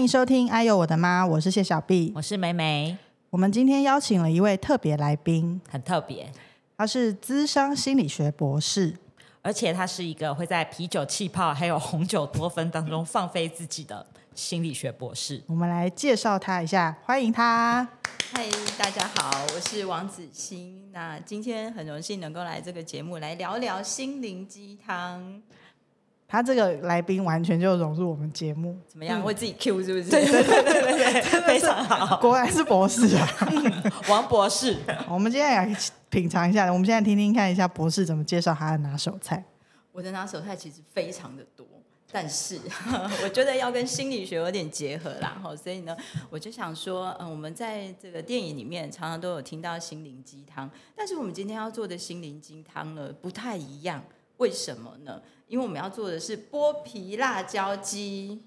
欢迎收听《哎呦我的妈》，我是谢小碧。我是梅梅，我们今天邀请了一位特别来宾，很特别，他是资商心理学博士。而且他是一个会在啤酒气泡还有红酒多酚当中放飞自己的心理学博士。我们来介绍他一下，欢迎他。嗨，大家好，我是王子欣。那今天很荣幸能够来这个节目来聊聊心灵鸡汤，他这个来宾完全就融入我们节目，怎么样？会自己 Q 是不是？对对对对 非常好。果然是博士啊！王博士，我们今天来品尝一下，我们现在听听看一下博士怎么介绍他的拿手菜。我的拿手菜其实非常的多，但是我觉得要跟心理学有点结合啦，哈，所以呢，我就想说，嗯，我们在这个电影里面常常都有听到心灵鸡汤，但是我们今天要做的心灵鸡汤呢不太一样，为什么呢？因为我们要做的是剥皮辣椒鸡。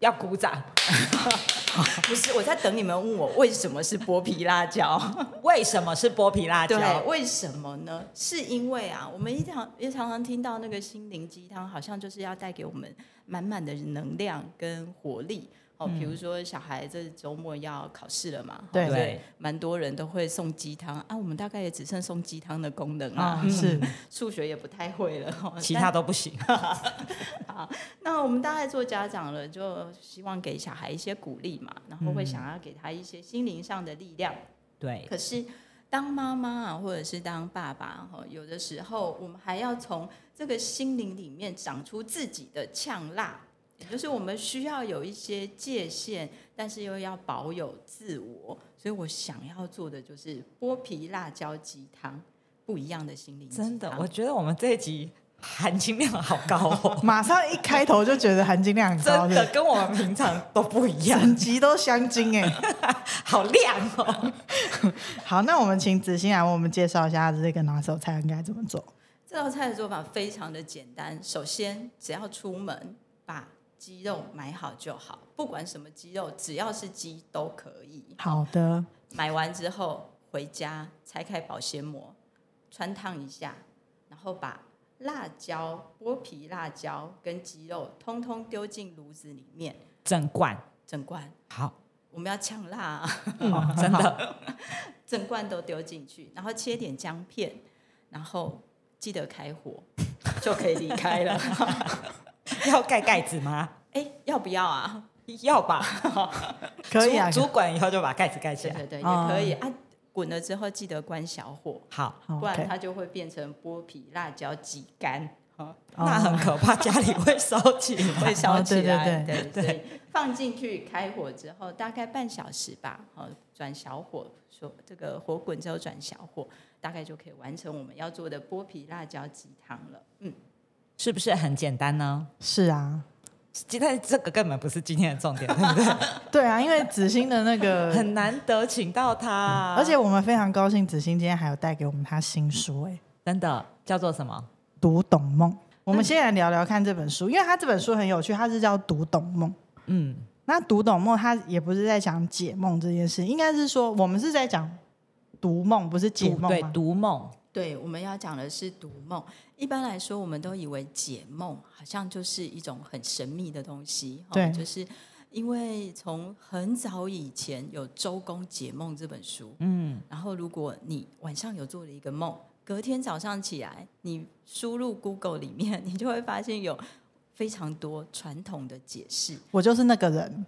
要鼓掌。不是，我在等你们问我为什么是剥皮辣椒。为什么是剥皮辣椒？对，为什么呢？是因为啊，我们一常也常常听到那个心灵鸡汤，好像就是要带给我们满满的能量跟活力。哦，比如说小孩这周末要考试了嘛，对所以蛮多人都会送鸡汤啊。我们大概也只剩送鸡汤的功能啊啊，，是数学也不太会了。哦其他都不行。好那我们大概做家长了，就希望给小孩一些鼓励嘛，然后会想要给他一些心灵上的力量。对，可是当妈妈啊，或者是当爸爸哈，有的时候我们还要从这个心灵里面长出自己的呛辣，也就是我们需要有一些界限，但是又要保有自我。所以我想要做的就是剥皮辣椒鸡汤，不一样的心灵。真的，我觉得我们这一集含金量好高哦，马上一开头就觉得含金量很高，真的跟我们平常都不一样，整集都香精哎。好亮哦。好，那我们请子欣来为我们介绍一下这个拿手菜应该怎么做。这道菜的做法非常的简单，首先只要出门把鸡肉买好就好，不管什么鸡肉，只要是鸡都可以。好的，买完之后回家拆开保鲜膜，穿烫一下，然后把辣椒、剥皮辣椒跟鸡肉通通丢进炉子里面，整罐。整罐。好，我们要呛辣、啊，哦 真的。整罐都丢进去，然后切点姜片，然后记得开火就可以离开了。要盖盖子吗？哎，要不要啊？要吧，可以啊，主主管以后就把盖子盖起来。对对对，哦也可以啊。滚了之后记得关小火，好，不然它就会变成剥皮辣椒挤干。哦那很可怕，家里会烧起来。会烧起来，哦对对所以放进去开火之后，大概半小时吧，好转小火，说这个火滚之后转小火，大概就可以完成我们要做的剥皮辣椒鸡汤了。嗯，是不是很简单呢？是啊，今天这个根本不是今天的重点，对不对？对啊，因为子欣的那个很难得请到他，而且我们非常高兴，子欣今天还有带给我们他新书，哎，真的叫做什么？读懂梦。我们先来聊聊看这本书，因为他这本书很有趣，它是叫《读懂梦》。嗯，那读懂梦，它也不是在讲解梦这件事，应该是说我们是在讲读梦，不是解梦对，读梦，对，我们要讲的是读梦。一般来说，我们都以为解梦好像就是一种很神秘的东西，哦对就是因为从很早以前有《周公解梦》这本书，嗯，然后，如果你晚上有做了一个梦，隔天早上起来，你输入 Google 里面，你就会发现有非常多传统的解释。我就是那个人。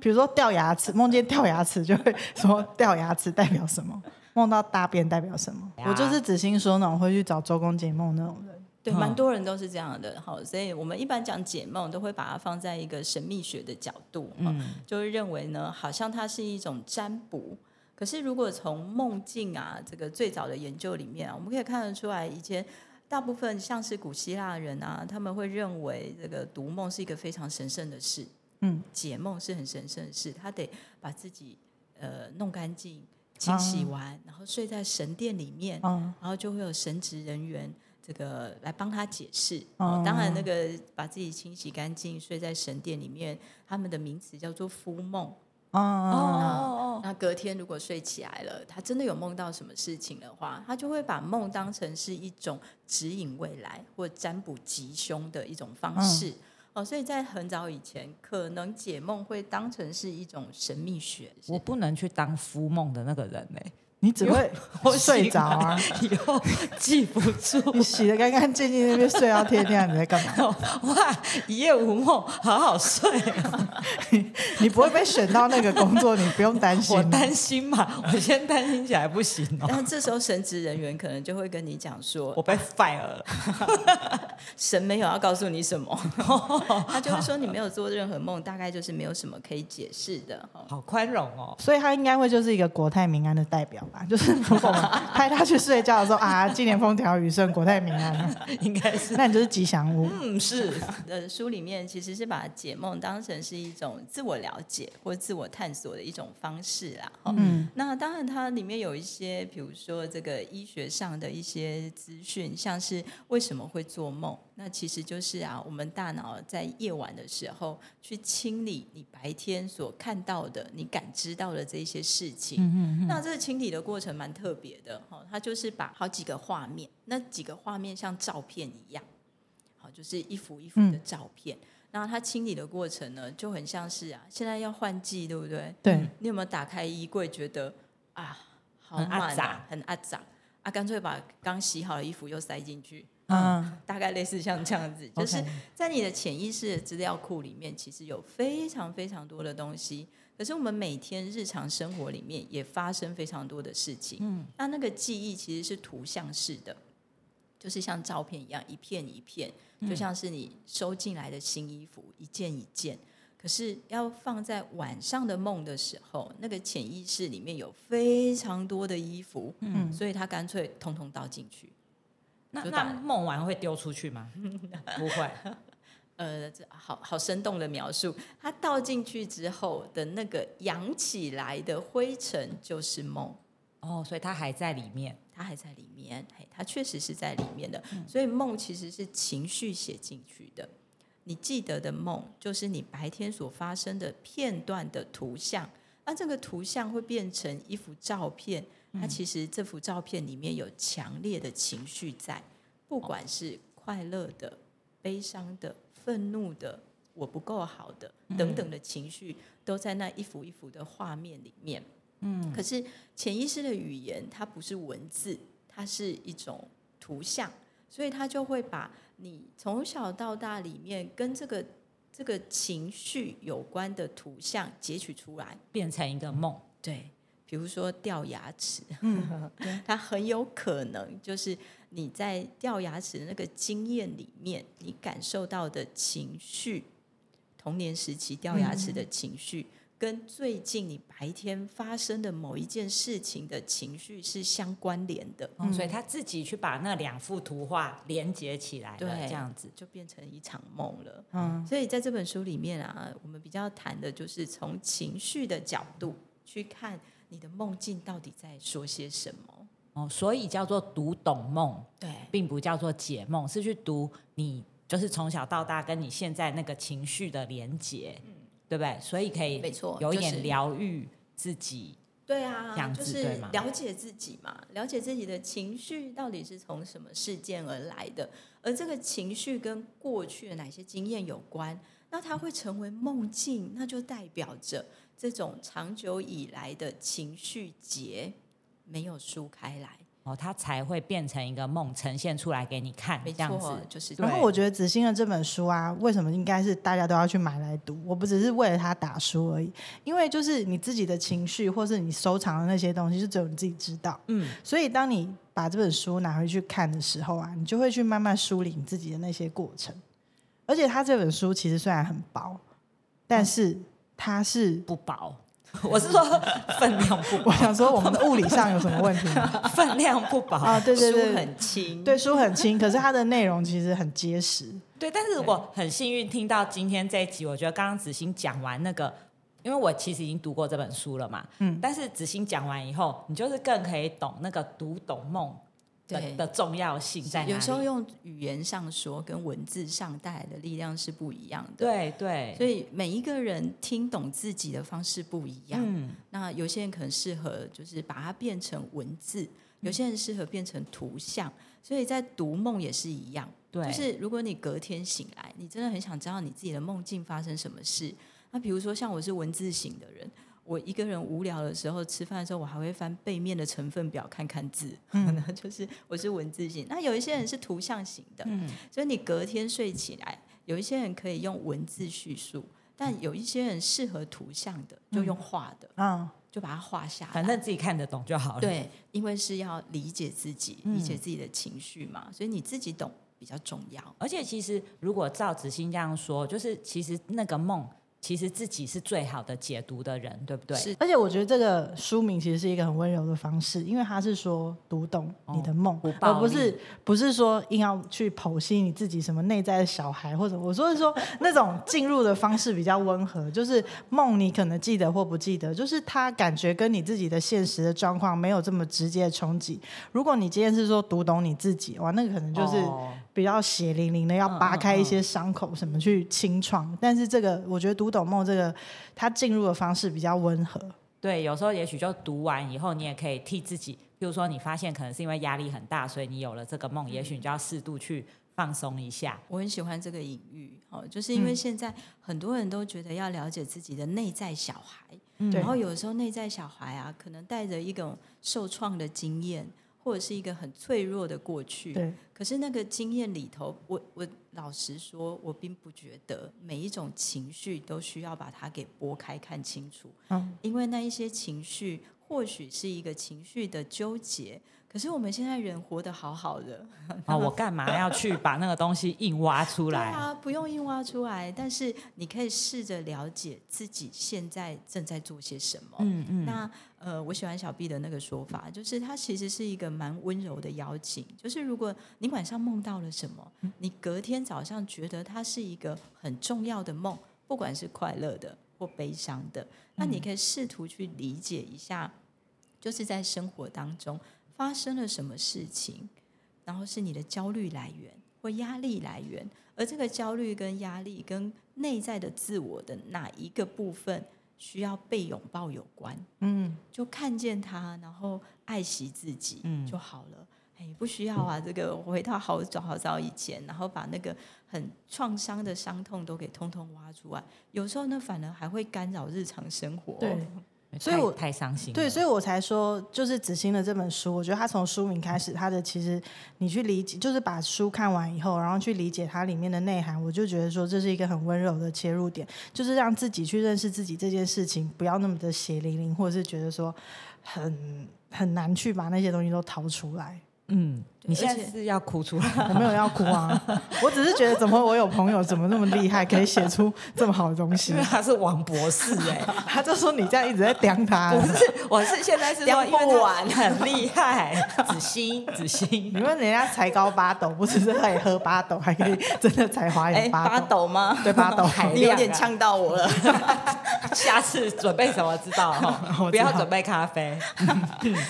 比如说掉牙齿，梦见掉牙齿就会说掉牙齿代表什么，梦到大便代表什么。呀我就是子欣说那种会去找周公解梦那种人。对，嗯蛮多人都是这样的。好，所以我们一般讲解梦，都会把它放在一个神秘学的角度，嗯，就会认为呢，好像它是一种占卜。可是如果从梦境啊这个最早的研究里面啊，我们可以看得出来，以前大部分像是古希腊人啊，他们会认为这个读梦是一个非常神圣的事，嗯，解梦是很神圣的事，他得把自己呃弄干净、清洗完，然后睡在神殿里面，嗯，然后就会有神职人员这个来帮他解释。当然那个把自己清洗干净，睡在神殿里面，他们的名词叫做敷梦。哦，哦那隔天如果睡起来了，他真的有梦到什么事情的话，他就会把梦当成是一种指引未来或占卜吉凶的一种方式。哦，所以在很早以前，可能解梦会当成是一种神秘学。我不能去当敷梦的那个人呢、你只会睡着啊！以后记不住。你洗的干干净净，那边睡到天亮，你在干嘛？哇，一夜无梦，好好睡、啊。你不会被选到那个工作，你不用担心。我担心嘛，我先担心起来不行哦。但这时候神职人员可能就会跟你讲说，我被 fire 了。神没有要告诉你什么，他就会说你没有做任何梦，大概就是没有什么可以解释的。好宽容哦。所以他应该会就是一个国泰民安的代表吧？就是如果我们派他去睡觉的时候啊，今年风调雨顺，国泰民安，应该是，那你就是吉祥物。嗯，是。呃，书里面其实是把解梦当成是一种自我了解或自我探索的一种方式啦。哈嗯，那当然，它里面有一些，比如说这个医学上的一些资讯，像是为什么会做梦。那其实就是啊，我们大脑在夜晚的时候去清理你白天所看到的、你感知到的这一些事情。那这个清理的过程蛮特别的哈，它就是把好几个画面，那几个画面像照片一样，好，就是一幅一幅的照片。然后它清理的过程呢，就很像是啊，现在要换季，对不对？对，你有没有打开衣柜，觉得啊，好很很阿杂啊，干脆把刚洗好的衣服又塞进去，嗯，大概类似像这样子，就是在你的潜意识的资料库里面，其实有非常非常多的东西。可是我们每天日常生活里面也发生非常多的事情，嗯，那那个记忆其实是图像式的，就是像照片一样，一片一片，就像是你收进来的新衣服，一件一件。可是要放在晚上的梦的时候，那个潜意识里面有非常多的衣服，嗯，所以他干脆通通倒进去。那那梦完会丢出去吗？不会。呃，这好好生动的描述，它倒进去之后的那个扬起来的灰尘就是梦，哦，所以它还在里面。它还在里面，嘿，它确实是在里面的。所以梦其实是情绪写进去的，你记得的梦就是你白天所发生的片段的图像，那这个图像会变成一幅照片，它其实这幅照片里面有强烈的情绪在，不管是快乐的、悲伤的、愤怒的、我不够好的等等的情绪，都在那一幅一幅的画面里面。嗯，可是潜意识的语言它不是文字，它是一种图像，所以它就会把你从小到大里面跟这个这个情绪有关的图像截取出来。变成一个梦。对，比如说掉牙齿，嗯，它很有可能就是你在掉牙齿的那个经验里面，你感受到的情绪，童年时期掉牙齿的情绪，跟最近你白天发生的某一件事情的情绪是相关联的，哦所以他自己去把那两幅图画连接起来了，对。这样子。就变成一场梦了。嗯，所以在这本书里面啊，我们比较谈的就是从情绪的角度去看你的梦境到底在说些什么。哦，所以叫做读懂梦，对，并不叫做解梦，是去读你就是从小到大跟你现在那个情绪的连接，对不对？所以可以没错有一点疗愈自己。对啊就是子了解自己嘛，了解自己的情绪到底是从什么事件而来的，而这个情绪跟过去的哪些经验有关，那它会成为梦境，那就代表着这种长久以来的情绪结没有疏开来，哦，它才会变成一个梦呈现出来给你看，没这样子错。，就是然后我觉得子欣的这本书啊，为什么应该是大家都要去买来读？我不只是为了他打书而已，因为就是你自己的情绪，或是你收藏的那些东西，就只有你自己知道。嗯，所以当你把这本书拿回去看的时候啊，你就会去慢慢梳理你自己的那些过程。而且他这本书其实虽然很薄，但是它是，不薄，我是说 分量不薄，我想说我们的物理上有什么问题吗？分量不薄。啊，对对书对，很轻，对书很轻，可是它的内容其实很结实。对，但是如果很幸运听到今天这一集，我觉得刚刚子欣讲完那个，因为我其实已经读过这本书了嘛，嗯但是子欣讲完以后，你就是更可以懂那个读懂梦的对的重要性在？有时候用语言上说，跟文字上带来的力量是不一样的。对对，所以每一个人听懂自己的方式不一样。嗯，那有些人可能适合就是把它变成文字，有些人适合变成图像。所以在读梦也是一样，对，就是如果你隔天醒来，你真的很想知道你自己的梦境发生什么事。那比如说像我是文字型的人，我一个人无聊的时候，吃饭的时候，我还会翻背面的成分表看看字。嗯，就是我是文字型。那有一些人是图像型的，嗯，所以你隔天睡起来，有一些人可以用文字叙述，但有一些人适合图像的，就用画的，嗯，就把它画下来。反正自己看得懂就好了。，对，因为是要理解自己，嗯理解自己的情绪嘛，所以你自己懂比较重要。而且其实如果照子欣这样说，就是其实那个梦，其实自己是最好的解读的人，对不对？是而且我觉得这个书名其实是一个很温柔的方式，因为他是说读懂你的梦，不而不是不是说硬要去剖析你自己什么内在的小孩，或者我说是说那种进入的方式比较温和，就是梦你可能记得或不记得，就是他感觉跟你自己的现实的状况没有这么直接的冲击。如果你今天是说读懂你自己，哇，那个可能就是哦比较血淋淋的，要扒开一些伤口什么去清创。但是这个我觉得读懂梦这个，它进入的方式比较温和。对，有时候也许就读完以后，你也可以替自己，比如说你发现可能是因为压力很大，所以你有了这个梦，也许你就要适度去放松一下。我很喜欢这个隐喻，哦，就是因为现在很多人都觉得要了解自己的内在小孩，对然后有时候内在小孩啊，可能带着一种受创的经验，或者是一个很脆弱的过去，对，可是那个经验里头，我我老实说，我并不觉得每一种情绪都需要把它给拨开看清楚，嗯，因为那一些情绪或许是一个情绪的纠结，可是我们现在人活得好好的，啊，我干嘛要去把那个东西硬挖出来？对啊，不用硬挖出来，但是你可以试着了解自己现在正在做些什么。嗯嗯，那呃，我喜欢小 B 的那个说法，就是它其实是一个蛮温柔的邀请。就是如果你晚上梦到了什么，你隔天早上觉得它是一个很重要的梦，不管是快乐的或悲伤的，那你可以试图去理解一下，就是在生活当中发生了什么事情，然后是你的焦虑来源或压力来源，而这个焦虑跟压力跟内在的自我的哪一个部分需要被拥抱有关。嗯，就看见他，然后爱惜自己嗯就好了。哎，不需要啊，这个回到好早好早以前，然后把那个很创伤的伤痛都给通通挖出来。有时候呢，反而还会干扰日常生活。对，所以我太太伤心。对，所以我才说，就是子欣的这本书，我觉得他从书名开始，他的其实你去理解，就是把书看完以后，然后去理解它里面的内涵，我就觉得说这是一个很温柔的切入点，就是让自己去认识自己这件事情，不要那么的血淋淋，或者是觉得说很很难去把那些东西都掏出来。嗯，你现在是要哭出来？我 没有要哭啊，我只是觉得怎么我有朋友怎么那么厉害，可以写出这么好的东西 因为。他是王博士哎、他就说你这样一直在刁他，不是，我是现在是说，讲因为他不完很厉害，子欣，子欣你，问人家才高八斗，不只是可以喝八斗，还可以真的才华哎，有八斗。斗吗？对八斗海你有点呛到我了。下次准备什么知道哈？我知道不要准备咖啡，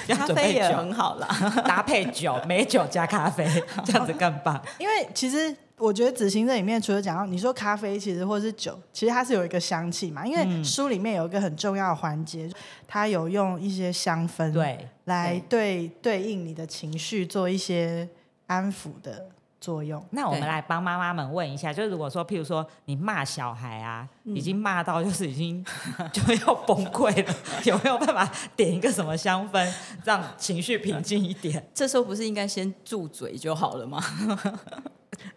咖啡也很好啦。搭配酒，美酒加咖啡，这样子更棒。因为其实我觉得子行这里面除了讲到你说咖啡，其实或是酒，其实它是有一个香气嘛。因为书里面有一个很重要的环节，它有用一些香氛对，来对对应你的情绪做一些安抚的作用。那我们来帮妈妈们问一下，就是如果说，譬如说你骂小孩啊，已经骂到就是已经 就要崩溃了，有没有办法点一个什么香氛，让情绪平静一点？这时候不是应该先住嘴就好了吗？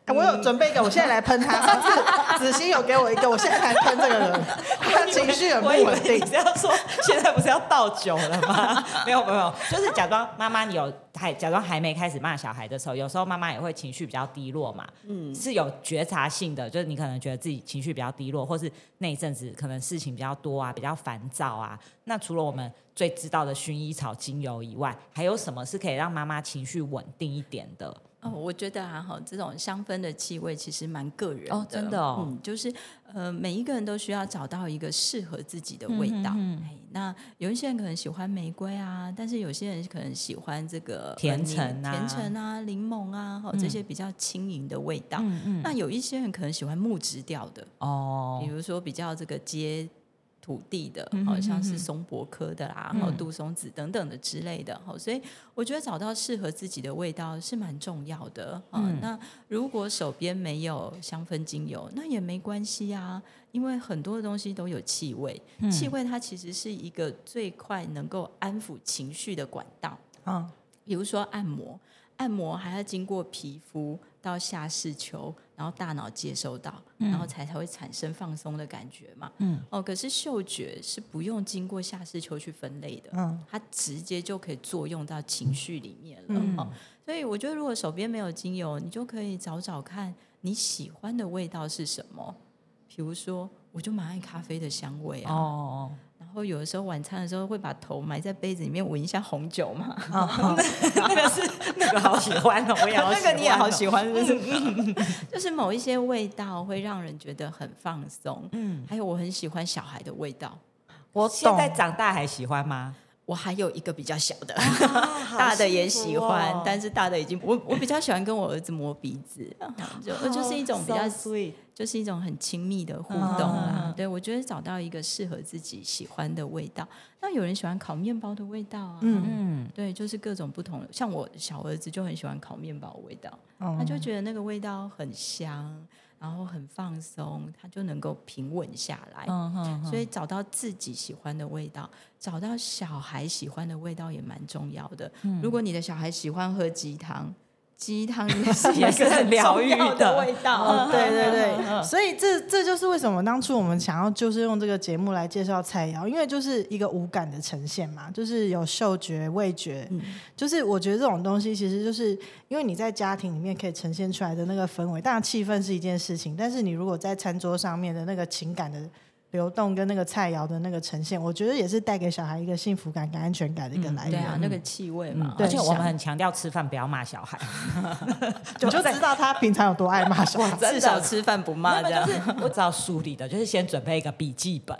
哎我有准备一个，我现在来喷他。上次子欣有给我一个，我现在来喷这个人，他情绪很不稳定你。是要说现在不是要倒酒了吗？没有没有没有，就是假装妈妈你有还假装还没开始骂小孩的时候，有时候妈妈也会情绪比较低落嘛，嗯，是有觉察性的，就是你可能觉得自己情绪比较低落，或是那一阵子可能事情比较多啊，比较烦躁啊。那除了我们最知道的薰衣草精油以外，还有什么是可以让妈妈情绪稳定一点的哦，我觉得啊，哈，这种香氛的气味其实蛮个人哦真的哦嗯，就是呃，每一个人都需要找到一个适合自己的味道。嗯嗯嗯哎那有一些人可能喜欢玫瑰啊，但是有些人可能喜欢这个甜呃橙啊甜橙啊、柠檬啊，哈，这些比较轻盈的味道。嗯嗯，那有一些人可能喜欢木质调的，哦比，如说比较这个接土地的，嗯好、像是松柏科的啦，然后杜松子等等的之类的，好，所以我觉得找到适合自己的味道是蛮重要的啊、嗯。那如果手边没有香氛精油，那也没关系啊，因为很多的东西都有气味，嗯。气味它其实是一个最快能够安抚情绪的管道。啊，比如说按摩，按摩还要经过皮肤到下视丘，然后大脑接收到，然后才才会产生放松的感觉嘛。嗯，哦，可是嗅觉是不用经过下视丘去分类的，嗯，它直接就可以作用到情绪里面了。嗯哦，所以我觉得如果手边没有精油，你就可以找找看你喜欢的味道是什么。比如说，我就蛮爱咖啡的香味啊。哦，然后有的时候晚餐的时候会把头埋在杯子里面闻一下红酒嘛。那个是 那个好喜欢哦，我也好那个你也好喜欢欢，是不是？就是某一些味道会让人觉得很放松。嗯，还有我很喜欢小孩的味道。我现在，长大还喜欢吗？我还有一个比较小的，大大的也喜欢，哦但是大的已经我我比较喜欢跟我儿子摸鼻子，就就是一种比较 So sweet 就是一种很亲密的互动嗯啦。嗯对我觉得找到一个适合自己喜欢的味道。那有人喜欢烤面包的味道啊，嗯嗯，对，就是各种不同的。像我小儿子就很喜欢烤面包的味道，他他就觉得那个味道很香，然后很放松，他就能够平稳下来。嗯哼所以找到自己喜欢的味道，找到小孩喜欢的味道也蛮重要的。嗯如果你的小孩喜欢喝鸡汤，鸡汤也是 也是很疗愈的。味道。哦，对对嗯对，所以这这就是为什么当初我们想要就是用这个节目来介绍菜肴，因为就是一个无感的呈现嘛，就是有嗅觉、味觉，嗯。就是我觉得这种东西其实就是因为你在家庭里面可以呈现出来的那个氛围，当然气氛是一件事情，但是你如果在餐桌上面的那个情感的流动跟那个菜肴的那个呈现，我觉得也是带给小孩一个幸福感跟安全感的一个来源。对啊，那个气味嘛，而且我们很很强调吃饭不要骂小孩，我就知道他平常有多爱骂小孩。至少吃饭不骂这样。就是我知道梳理的，就是先准备一个笔记本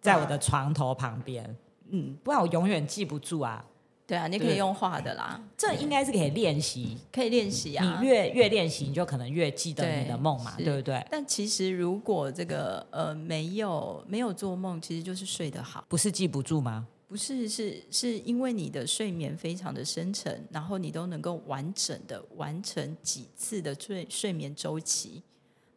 在我的床头旁边，嗯，不然我永远记不住啊。对啊，你可以用画的啦，这应该是可以练习，可以练习啊。你越越练习，你就可能越记得你的梦嘛，对对不对？但其实如果这个呃没有没有做梦，其实就是睡得好。不是记不住吗？不是，是是因为你的睡眠非常的深沉，然后你都能够完整的完成几次的睡睡眠周期，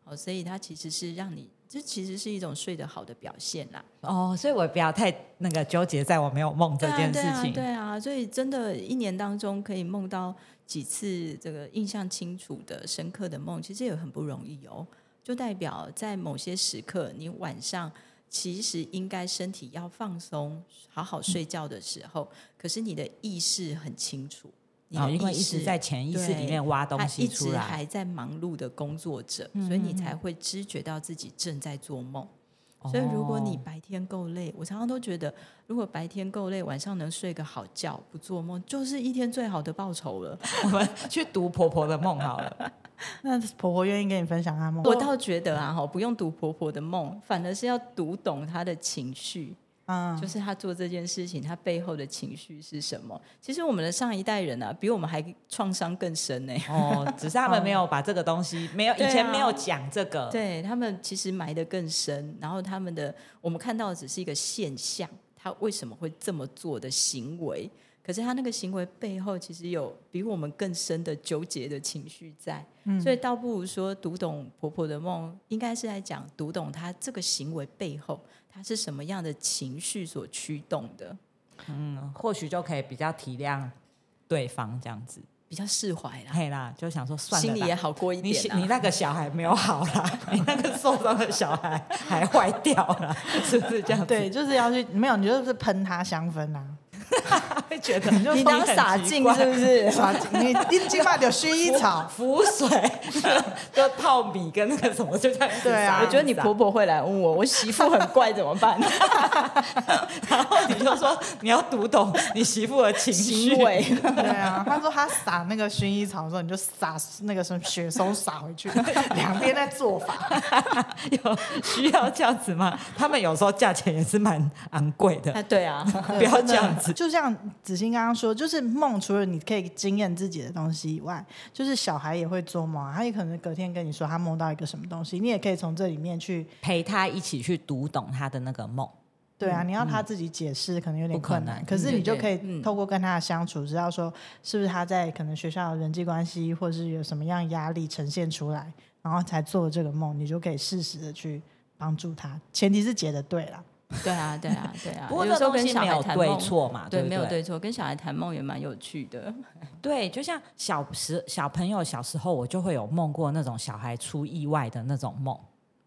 好，所以它其实是让你，这其实是一种睡得好的表现啦。哦，所以我不要太那个纠结在我没有梦这件事情。对啊，对啊，所以真的，一年当中可以梦到几次这个印象清楚的、深刻的梦，其实也很不容易哦。就代表在某些时刻，你晚上其实应该身体要放松、好好睡觉的时候，可是你的意识很清楚，你因为一直在潜意识里面挖东西一直出来。嗯还在忙碌的工作着，所以你才会知觉到自己正在做梦。所以，如果你哦白天够累，我常常都觉得，如果白天够累，晚上能睡个好觉，不做梦，就是一天最好的报酬了。我们去读婆婆的梦好了。那婆婆愿意跟你分享她梦？我倒觉得啊，哈，不用读婆婆的梦，反而是要读懂她的情绪，嗯，就是他做这件事情，他背后的情绪是什么。其实我们的上一代人啊，比我们还创伤更深呢、哦，只是他们没有把这个东西，没有以前没有讲这个。对他们其实埋得更深，然后他们的我们看到的只是一个现象，他为什么会这么做的行为，可是他那个行为背后其实有比我们更深的纠结的情绪在，所以倒不如说读懂婆婆的梦，应该是在讲读懂她这个行为背后，她是什么样的情绪所驱动的，嗯，或许就可以比较体谅对方这样子。比较释怀啦，嘿啦，就想说算了啦，心里也好过一你点、啊。你那个小孩没有好啦，你那个受伤的小孩还坏掉了，是不是这样子？对，就是要去没有，你就是喷他香氛啊。会觉得你当洒净是不是？洒净，你一起码有薰衣草，浮水，就泡米跟那个什么，就这样。对啊我觉得你婆婆会来问我，我媳妇很怪怎么办？然后你就说你要读懂你媳妇的情绪。对啊，他说他撒那个薰衣草的时候，你就撒那个什么雪松撒回去，两边在做法。有需要这样子吗？他们有时候价钱也是蛮昂贵的，哎，对啊，不要这样子。就像子欣刚刚说，就是梦除了你可以惊艳自己的东西以外，就是小孩也会做梦啊，他也可能隔天跟你说他梦到一个什么东西，你也可以从这里面去，陪他一起去读懂他的那个梦。对啊，你要他自己解释可能有点困难，能可是你就可以嗯透过跟他的相处，知道说是不是他在可能学校的人际关系，或者是有什么样压力呈现出来，然后才做这个梦，你就可以适时的去帮助他，前提是解的对啦。对啊，对啊，对啊。不过这有时候跟东西没有对小孩谈梦，错嘛，对，不没有对错，跟小孩谈梦也蛮有趣的。对，就像小时小朋友小时候，我就会有梦过那种小孩出意外的那种梦，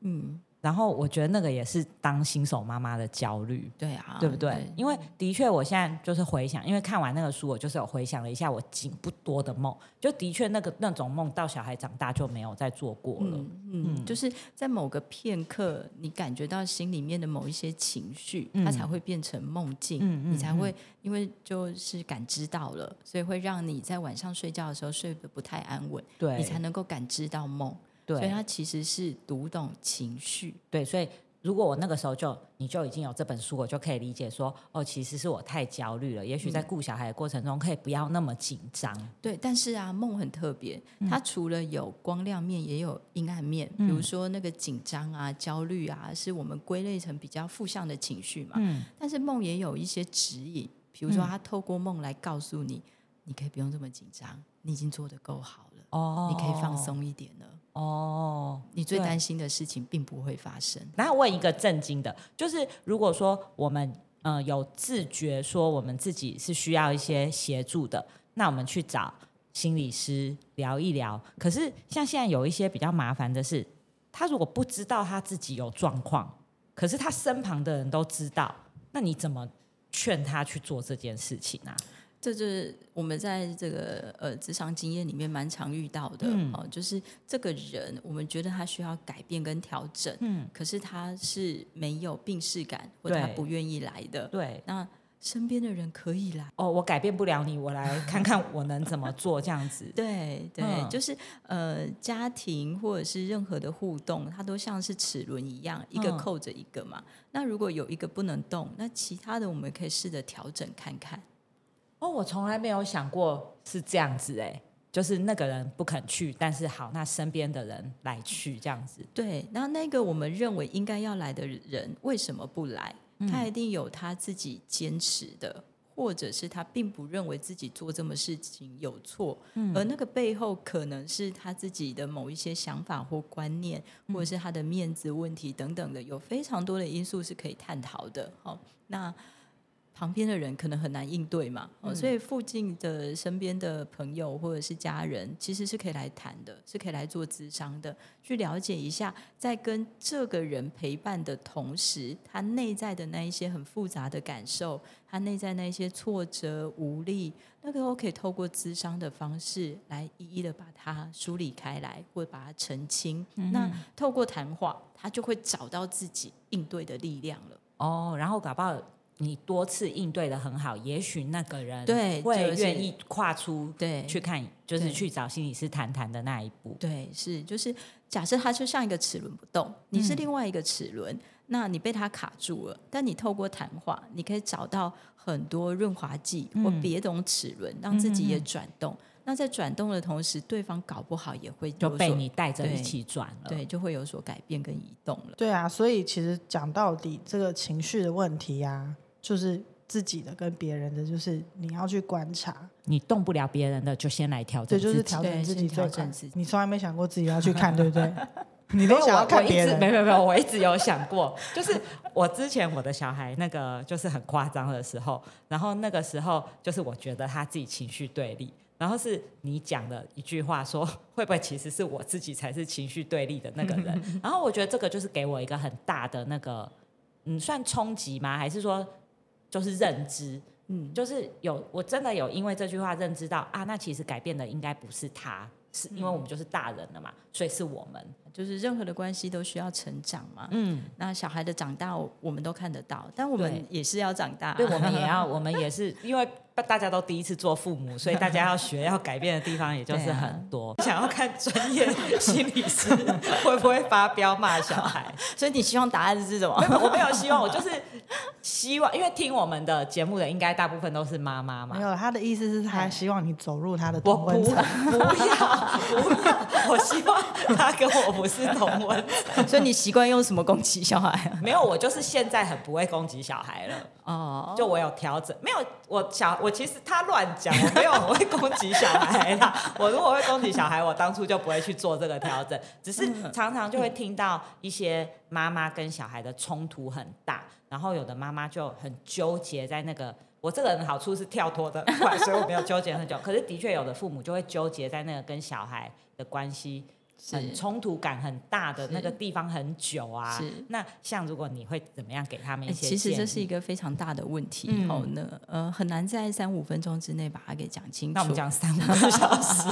嗯，然后我觉得那个也是当新手妈妈的焦虑。对啊，对不对？因为的确，我现在就是回想，因为看完那个书，我就是有回想了一下我仅不多的梦，就的确那个那种梦到小孩长大就没有再做过了。嗯嗯，就是在某个片刻，你感觉到心里面的某一些情绪，嗯它才会变成梦境，你才会因为就是感知到了，所以会让你在晚上睡觉的时候睡得不太安稳，对，你才能够感知到梦。所以对它其实是读懂情绪。对，所以如果我那个时候就你就已经有这本书，我就可以理解说，哦，其实是我太焦虑了。也许在顾小孩的过程中，可以不要那么紧张。对，但是啊，梦很特别，嗯它除了有光亮面，也有阴暗面。比如说那个紧张啊、焦虑啊，是我们归类成比较负向的情绪嘛。嗯，但是梦也有一些指引，比如说他透过梦来告诉你，你可以不用这么紧张，你已经做得够好了，哦你可以放松一点了。哦。你最担心的事情并不会发生。然后问一个震惊的，就是如果说我们呃有自觉说我们自己是需要一些协助的，那我们去找心理师聊一聊。可是像现在有一些比较麻烦的是，他如果不知道他自己有状况，可是他身旁的人都知道，那你怎么劝他去做这件事情啊？这就是我们在这个呃职场经验里面蛮常遇到的、嗯哦，就是这个人我们觉得他需要改变跟调整，嗯，可是他是没有病视感，或者他不愿意来的。对，那身边的人可以来。哦，我改变不了你，我来看看我能怎么做，这样子。对对，嗯就是呃，家庭或者是任何的互动，它都像是齿轮一样，一个嗯扣着一个嘛。那如果有一个不能动，那其他的我们可以试着调整看看。哦，我从来没有想过是这样子哎，就是那个人不肯去，但是好，那身边的人来去这样子。对，那那个我们认为应该要来的人为什么不来？他一定有他自己坚持的，或者是他并不认为自己做这么事情有错，而那个背后可能是他自己的某一些想法或观念，或者是他的面子问题等等的，有非常多的因素是可以探讨的。好，那。旁边的人可能很难应对嘛，哦，所以附近的身边的朋友或者是家人，其实是可以来谈的，是可以来做咨商的，去了解一下，在跟这个人陪伴的同时，他内在的那一些很复杂的感受，他内在那一些挫折、无力，那个都可以透过咨商的方式来一一的把它梳理开来，或者把它澄清。那透过谈话，他就会找到自己应对的力量了。哦，然后搞不好你多次应对的很好，也许那个人对会愿意跨出对，去看，就是去找心理师谈谈的那一步。对，是就是假设它就像一个齿轮不动，你是嗯另外一个齿轮，那你被它卡住了，但你透过谈话，你可以找到很多润滑剂或嗯别种齿轮，让自己也转动。那在转动的同时，对方搞不好也会就被你带着一起转了。对，就会有所改变跟移动了。对啊，所以其实讲到底，这个情绪的问题啊，就是自己的跟别人的，就是你要去观察，你动不了别人的，就先来调整自己。就是调整自己调整自己。你从来没想过自己要去看，对不对？你没有，都想要我我一直看别人，没有没有没有，我一直有想过，就是我之前我的小孩那个就是很夸张的时候，然后那个时候就是我觉得他自己情绪对立，然后是你讲的一句话说，会不会其实是我自己才是情绪对立的那个人？然后我觉得这个就是给我一个很大的那个，嗯，算冲击吗？还是说就是认知？嗯，就是有我真的有因为这句话认知到啊，那其实改变的应该不是他，是因为我们就是大人了嘛，所以是我们。就是任何的关系都需要成长嘛，嗯，那小孩的长大我们都看得到，但我们也是要长大，对，我们也要，我们也是因为。大家都第一次做父母，所以大家要学、要改变的地方也就是很多。想要看专业心理师会不会发飙骂小孩，所以你希望答案是什么？我没有希望，我就是希望，因为听我们的节目的应该大部分都是妈妈嘛。没有，他的意思是他希望你走入他的同温层。不要，不要，我希望他跟我不是同温层。所以你习惯用什么攻击小孩？没有，我就是现在很不会攻击小孩了。哦，就我有调整，没有我小。我其实他乱讲，我没有很会攻击小孩啦。我如果会攻击小孩，我当初就不会去做这个调整。只是常常就会听到一些妈妈跟小孩的冲突很大，然后有的妈妈就很纠结在那个。我这个人好处是跳脱的快，所以我没有纠结很久。可是的确有的父母就会纠结在那个跟小孩的关系。很冲突感很大的那个地方很久啊，那像如果你会怎么样给他们一些？其实这是一个非常大的问题，后呢，呃，很难在三五分钟之内把它给讲清楚。那我们讲三五个小时。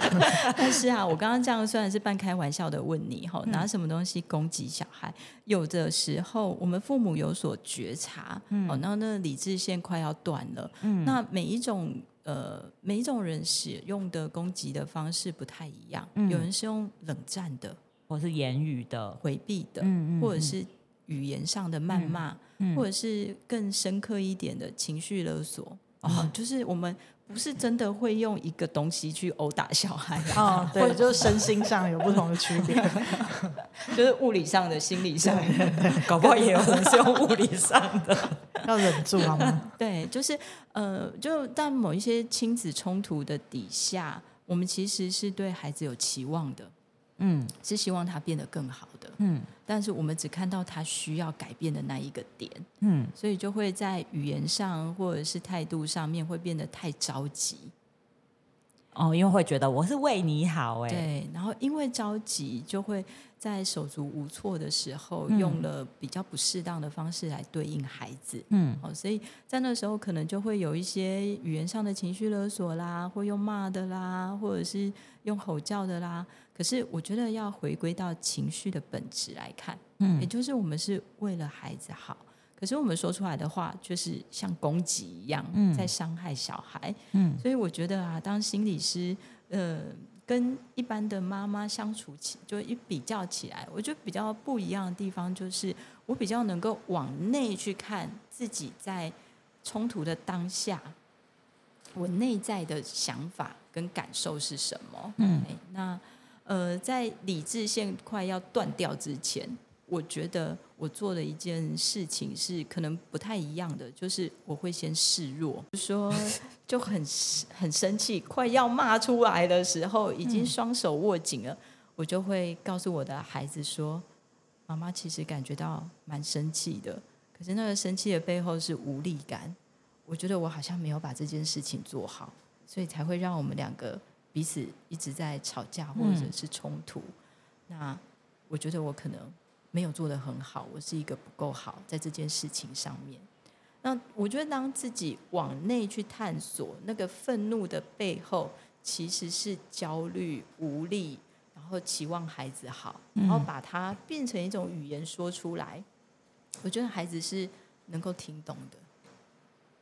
但是啊，我刚刚这样虽然是半开玩笑的问你，哈，拿什么东西攻击小孩？有的时候我们父母有所觉察，哦，然后那理智线快要断了，嗯，那每一种。呃，每一种人使用的攻击的方式不太一样，有人是用冷战的，或是言语的。回避的，或者是语言上的谩骂，或者是更深刻一点的情绪勒索。哦，就是我们不是真的会用一个东西去殴打小孩哦，对，就是身心上有不同的区别，就是物理上的、心理上的，搞不好也有人是用物理上的。要忍住好吗？对，就是呃，就在某一些亲子冲突的底下，我们其实是对孩子有期望的，嗯，是希望他变得更好的，嗯，但是我们只看到他需要改变的那一个点，嗯，所以就会在语言上或者是态度上面会变得太着急。哦，因为会觉得我是为你好，哎，对，然后因为着急就会。在手足无措的时候，用了比较不适当的方式来对应孩子，嗯，哦，所以在那时候可能就会有一些语言上的情绪勒索啦，或用骂的啦，或者是用吼叫的啦。可是我觉得要回归到情绪的本质来看，嗯，也就是我们是为了孩子好，可是我们说出来的话就是像攻击一样，在伤害小孩，嗯，所以我觉得啊，当心理师，呃。跟一般的妈妈相处起，就一比较起来，我觉得比较不一样的地方就是，我比较能够往内去看自己在冲突的当下，我内在的想法跟感受是什么。嗯，那呃，在理智线快要断掉之前。我觉得我做的一件事情是可能不太一样的，就是我会先示弱，说 就很很生气，快要骂出来的时候，已经双手握紧了，我就会告诉我的孩子说：“妈妈其实感觉到蛮生气的，可是那个生气的背后是无力感。我觉得我好像没有把这件事情做好，所以才会让我们两个彼此一直在吵架或者是冲突。那我觉得我可能。”没有做的很好，我是一个不够好在这件事情上面。那我觉得，当自己往内去探索，那个愤怒的背后其实是焦虑、无力，然后期望孩子好，然后把它变成一种语言说出来。我觉得孩子是能够听懂的，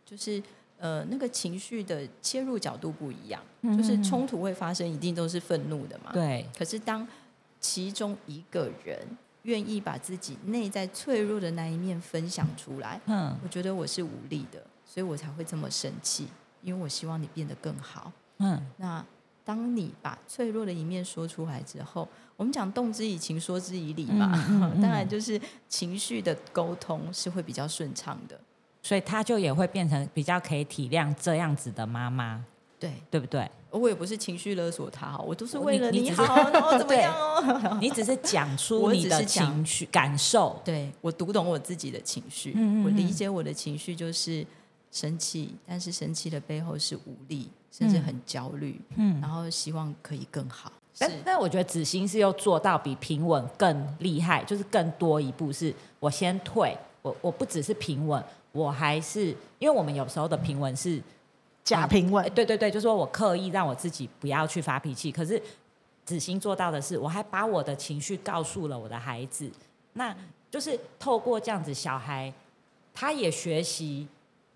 就是呃，那个情绪的切入角度不一样，就是冲突会发生，一定都是愤怒的嘛。对。可是当其中一个人。愿意把自己内在脆弱的那一面分享出来，嗯，我觉得我是无力的，所以我才会这么生气，因为我希望你变得更好，嗯。那当你把脆弱的一面说出来之后，我们讲动之以情，说之以理嘛，当然就是情绪的沟通是会比较顺畅的，所以他就也会变成比较可以体谅这样子的妈妈，对对不对？我也不是情绪勒索他，我都是为了你好，然后怎么样哦？你只是讲出你的情绪感受，对我读懂我自己的情绪，我理解我的情绪就是生气，但是生气的背后是无力，甚至很焦虑，嗯，然后希望可以更好。但但我觉得子欣是又做到比平稳更厉害，就是更多一步，是我先退，我我不只是平稳，我还是因为我们有时候的平稳是假平稳哎，对对对，就说我刻意让我自己不要去发脾气，可是子欣做到的是，我还把我的情绪告诉了我的孩子，那就是透过这样子，小孩他也学习。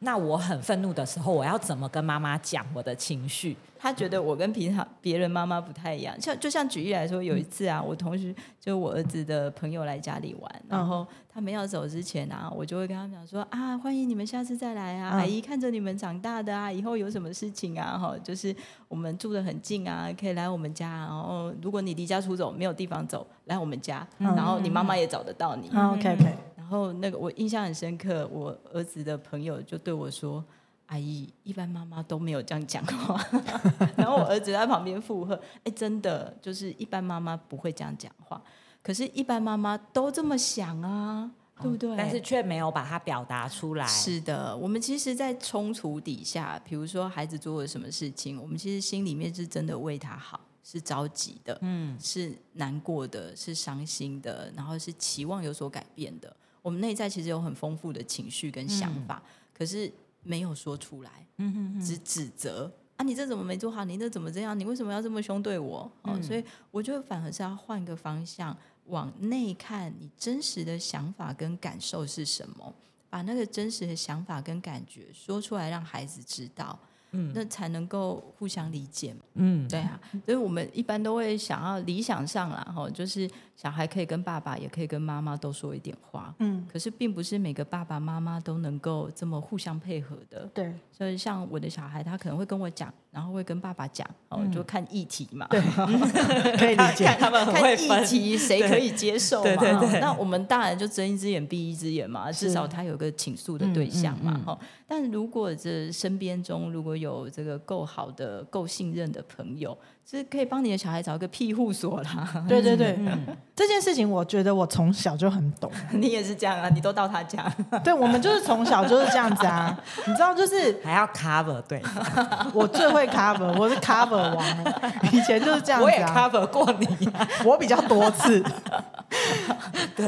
那我很愤怒的时候，我要怎么跟妈妈讲我的情绪？他觉得我跟平常别人妈妈不太一样，像就像举例来说，有一次啊，我同学就我儿子的朋友来家里玩，然后他们要走之前啊，我就会跟他们讲说啊，欢迎你们下次再来啊，阿姨看着你们长大的啊，以后有什么事情啊，哈，就是我们住的很近啊，可以来我们家，然后如果你离家出走没有地方走，来我们家，然后你妈妈也找得到你。OK OK。然后那个我印象很深刻，我儿子的朋友就对我说：“阿姨，一般妈妈都没有这样讲话。”然后我儿子在旁边附和：“哎，真的，就是一般妈妈不会这样讲话，可是，一般妈妈都这么想啊，对不对？但是却没有把它表达出来。是的，我们其实，在冲突底下，比如说孩子做了什么事情，我们其实心里面是真的为他好。”是着急的，嗯，是难过的，是伤心的，然后是期望有所改变的。我们内在其实有很丰富的情绪跟想法，可是没有说出来，嗯只指责啊，你这怎么没做好？你这怎么这样？你为什么要这么凶对我？哦，所以我觉得反而是要换个方向，往内看，你真实的想法跟感受是什么？把那个真实的想法跟感觉说出来，让孩子知道。嗯，那才能够互相理解嘛。嗯，对啊，所以我们一般都会想要理想上啦，哈，就是小孩可以跟爸爸，也可以跟妈妈都说一点话。嗯，可是并不是每个爸爸妈妈都能够这么互相配合的。对，所以像我的小孩，他可能会跟我讲，然后会跟爸爸讲，哦，就看议题嘛。对，可以理解他们很会议题，谁可以接受嘛？对对对。那我们大人就睁一只眼闭一只眼嘛，至少他有个倾诉的对象嘛。哈，但如果这身边中如果有这个够好的、够信任的朋友，是可以帮你的小孩找一个庇护所啦。对对对，这件事情我觉得我从小就很懂。你也是这样啊？你都到他家？对，我们就是从小就是这样子啊。你知道，就是还要 cover 对，我最会 cover，我是 cover 王。以前就是这样子啊。我也 cover 过你，我比较多次。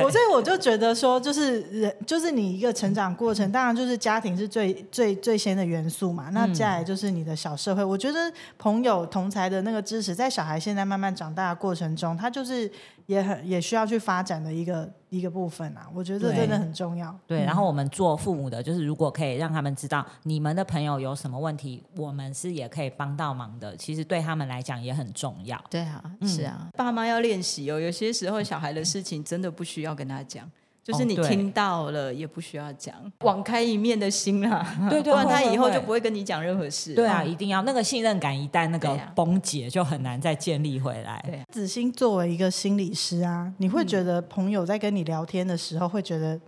我所以我就觉得说，就是人，就是你一个成长过程，当然就是家庭是最最最先的元素嘛。那接下来就是你的小社会。我觉得朋友同才的那个支持，在小孩现在慢慢长大的过程中，他就是也很也需要去发展的一个一个部分啊。我觉得这真的很重要。对，然后我们做父母的，就是如果可以让他们知道你们的朋友有什么问题，我们是也可以帮到忙的。其实对他们来讲也很重要。对啊，是啊，爸妈要练习哦。有些时候小孩的事情真的不需要跟他讲。就是你听到了也不需要讲，网开一面的心啦，对对，不然他以后就不会跟你讲任何事。对啊，一定要那个信任感一旦那个崩解，就很难再建立回来。对，子欣作为一个心理师啊，你会觉得朋友在跟你聊天的时候会觉得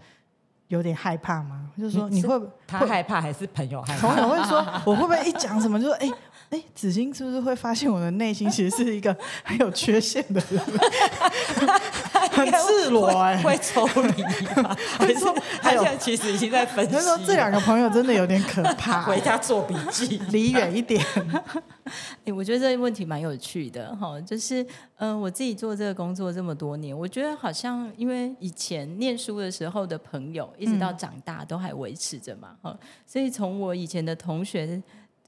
有点害怕吗？就是说你会他害怕还是朋友害怕？朋友会说 我会不会一讲什么就说哎哎，子欣是不是会发现我的内心其实是一个很有缺陷的人？很赤裸哎，会抽离吗？还是他现在其实已经在分析？他说这两个朋友真的有点可怕，回家做笔记，离远一点。哎，我觉得这个问题蛮有趣的哈，就是嗯，我自己做这个工作这么多年，我觉得好像因为以前念书的时候的朋友，一直到长大都还维持着嘛哈，所以从我以前的同学。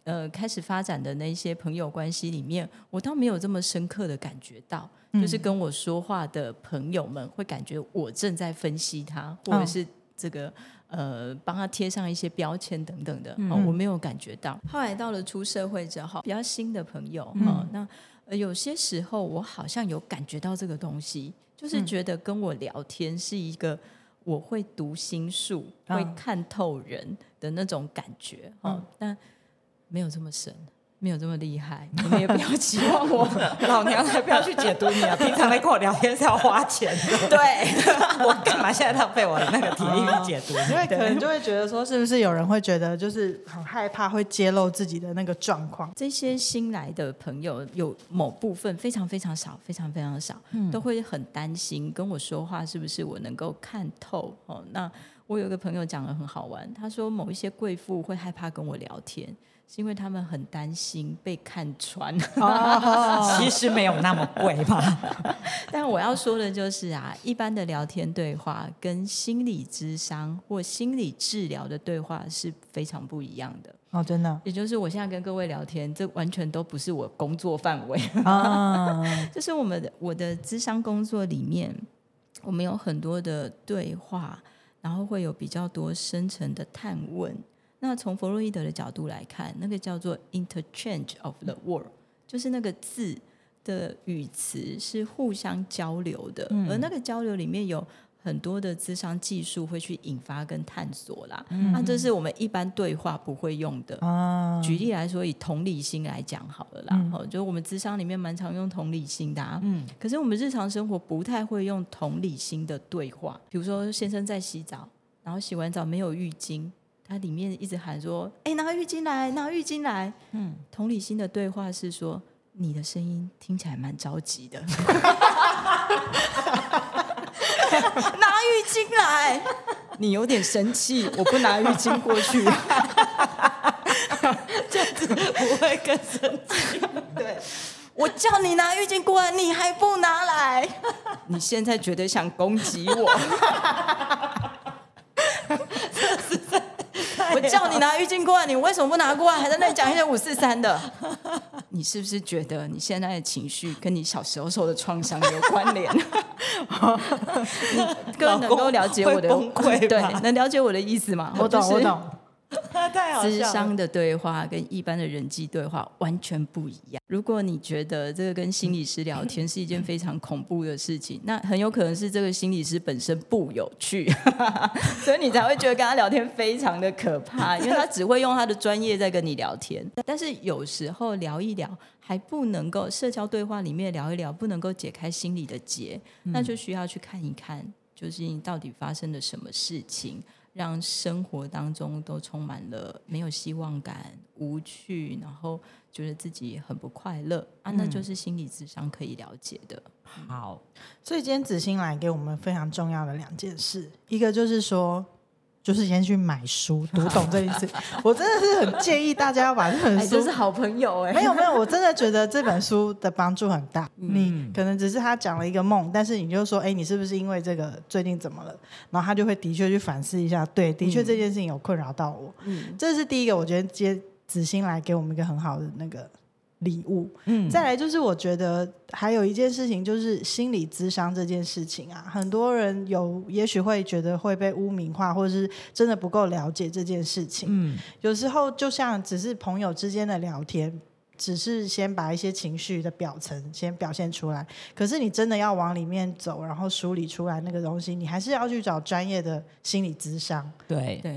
呃，开始发展的那些朋友关系里面，我倒没有这么深刻的感觉到，就是跟我说话的朋友们会感觉我正在分析他，或者是这个呃帮他贴上一些标签等等的，我没有感觉到。后来到了出社会之后，比较新的朋友哈，那有些时候我好像有感觉到这个东西，就是觉得跟我聊天是一个我会读心术、会看透人的那种感觉哈，但。没有这么神，没有这么厉害，你们也不要期望我，老娘才不要去解读你啊！平常来跟我聊天是要花钱的，对 我干嘛现在浪费我的那个体力去解读？因为可能就会觉得说，是不是有人会觉得就是很害怕会揭露自己的那个状况？这些新来的朋友有某部分非常非常少，非常非常少，都会很担心跟我说话是不是我能够看透哦？那我有一个朋友讲的很好玩，他说某一些贵妇会害怕跟我聊天。是因为他们很担心被看穿。其实没有那么贵吧？但我要说的就是啊，一般的聊天对话跟心理智商或心理治疗的对话是非常不一样的。哦，真的也就是我现在跟各位聊天，这完全都不是我工作范围。啊，就是我们的我的智商工作里面，我们有很多的对话，然后会有比较多深层的探问。那从弗洛伊德的角度来看，那个叫做 interchange of the word，就是那个字的语词是互相交流的，而那个交流里面有很多的智商技术会去引发跟探索啦。那这是我们一般对话不会用的。啊，举例来说，以同理心来讲好了啦，哦，就是我们智商里面蛮常用同理心的、啊，嗯，可是我们日常生活不太会用同理心的对话，比如说先生在洗澡，然后洗完澡没有浴巾，他里面一直喊说：“哎、拿浴巾来，拿浴巾来。”嗯，同理心的对话是说：“你的声音听起来蛮着急的，拿浴巾来。”你有点生气，我不拿浴巾过去。这样子不会更生气。对，我叫你拿浴巾过来，你还不拿来，你现在觉得想攻击我？我 叫你拿浴巾过来，你为什么不拿过来？还在那里讲一些五四三的？你是不是觉得你现在的情绪跟你小时候受的创伤有关联？各位能够了解我的崩溃对，能了解我的意思吗？我懂我懂，太好智。商的对话跟一般的人际对话完全不一样。如果你觉得这个跟心理师聊天是一件非常恐怖的事情，那很有可能是这个心理师本身不有趣，所以你才会觉得跟他聊天非常的可怕，因为他只会用他的专业在跟你聊天。但是有时候聊一聊还不能够社交对话里面聊一聊，不能够解开心理的结，那就需要去看一看，就是你到底发生了什么事情。让生活当中都充满了没有希望感、无趣，然后觉得自己很不快乐。啊，那就是心理智商可以了解的。好，所以今天子欣来给我们非常重要的两件事，一个就是说，就是先去买书，读懂这一次。我真的是很建议大家要把这本书。好朋友哎没有没有，我真的觉得这本书的帮助很大。你可能只是他讲了一个梦，但是你就说，哎，你是不是因为这个最近怎么了？然后他就会的确去反思一下，对，的确这件事情有困扰到我。嗯这是第一个，我觉得接子欣来给我们一个很好的那个礼物。嗯，再来就是我觉得还有一件事情，就是心理咨商这件事情啊，很多人有也许会觉得会被污名化，或者是真的不够了解这件事情。嗯，有时候就像只是朋友之间的聊天。只是先把一些情绪的表层先表现出来，可是你真的要往里面走，然后梳理出来那个东西，你还是要去找专业的心理咨商。对，对，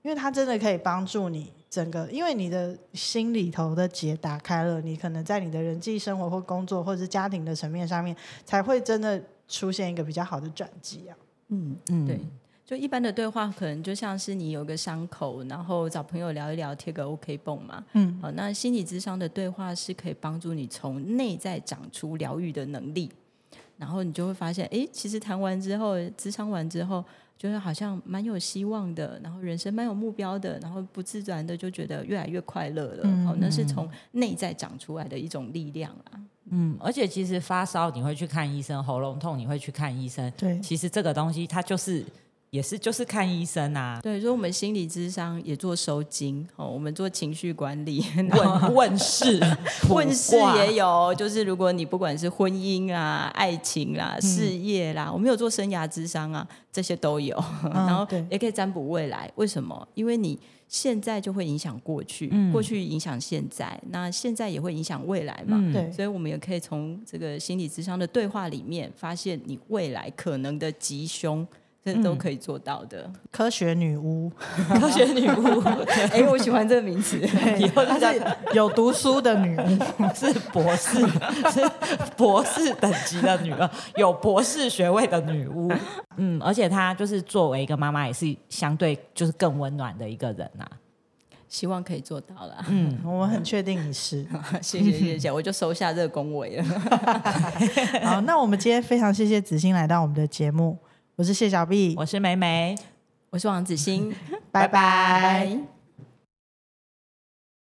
因为他真的可以帮助你整个，因为你的心里头的结打开了，你可能在你的人际生活或工作或者是家庭的层面上面，才会真的出现一个比较好的转机啊。嗯嗯对。就一般的对话，可能就像是你有个伤口，然后找朋友聊一聊，贴个 OK 绷嘛。嗯，好，那心理智商的对话是可以帮助你从内在长出疗愈的能力，然后你就会发现，哎，其实谈完之后，智商完之后，觉得好像蛮有希望的，然后人生蛮有目标的，然后不自然的就觉得越来越快乐了。嗯好，那是从内在长出来的一种力量啊。嗯，而且其实发烧你会去看医生，喉咙痛你会去看医生，对，其实这个东西它就是也是就是看医生啊，对，所以我们心理智商也做收金，哦，我们做情绪管理，问问事问世 也有，就是如果你不管是婚姻啊、爱情啦、事业啦，我们有做生涯智商啊，这些都有，然后也可以占卜未来。为什么？因为你现在就会影响过去，嗯。过去影响现在，那现在也会影响未来嘛。嗯。对，所以，我们也可以从这个心理智商的对话里面，发现你未来可能的吉凶，这都可以做到的。科学女巫，科学女巫 哎、我喜欢这个名词。以后她她是有读书的女巫。是博士，是博士等级的女儿，有博士学位的女巫。嗯，而且她就是作为一个妈妈，也是相对就是更温暖的一个人呐、希望可以做到了。嗯，我很确定你是。谢谢谢谢，我就收下这个恭维了。好，那我们今天非常谢谢子欣来到我们的节目，我是谢小碧，我是梅梅。我是王子欣，拜拜。拜拜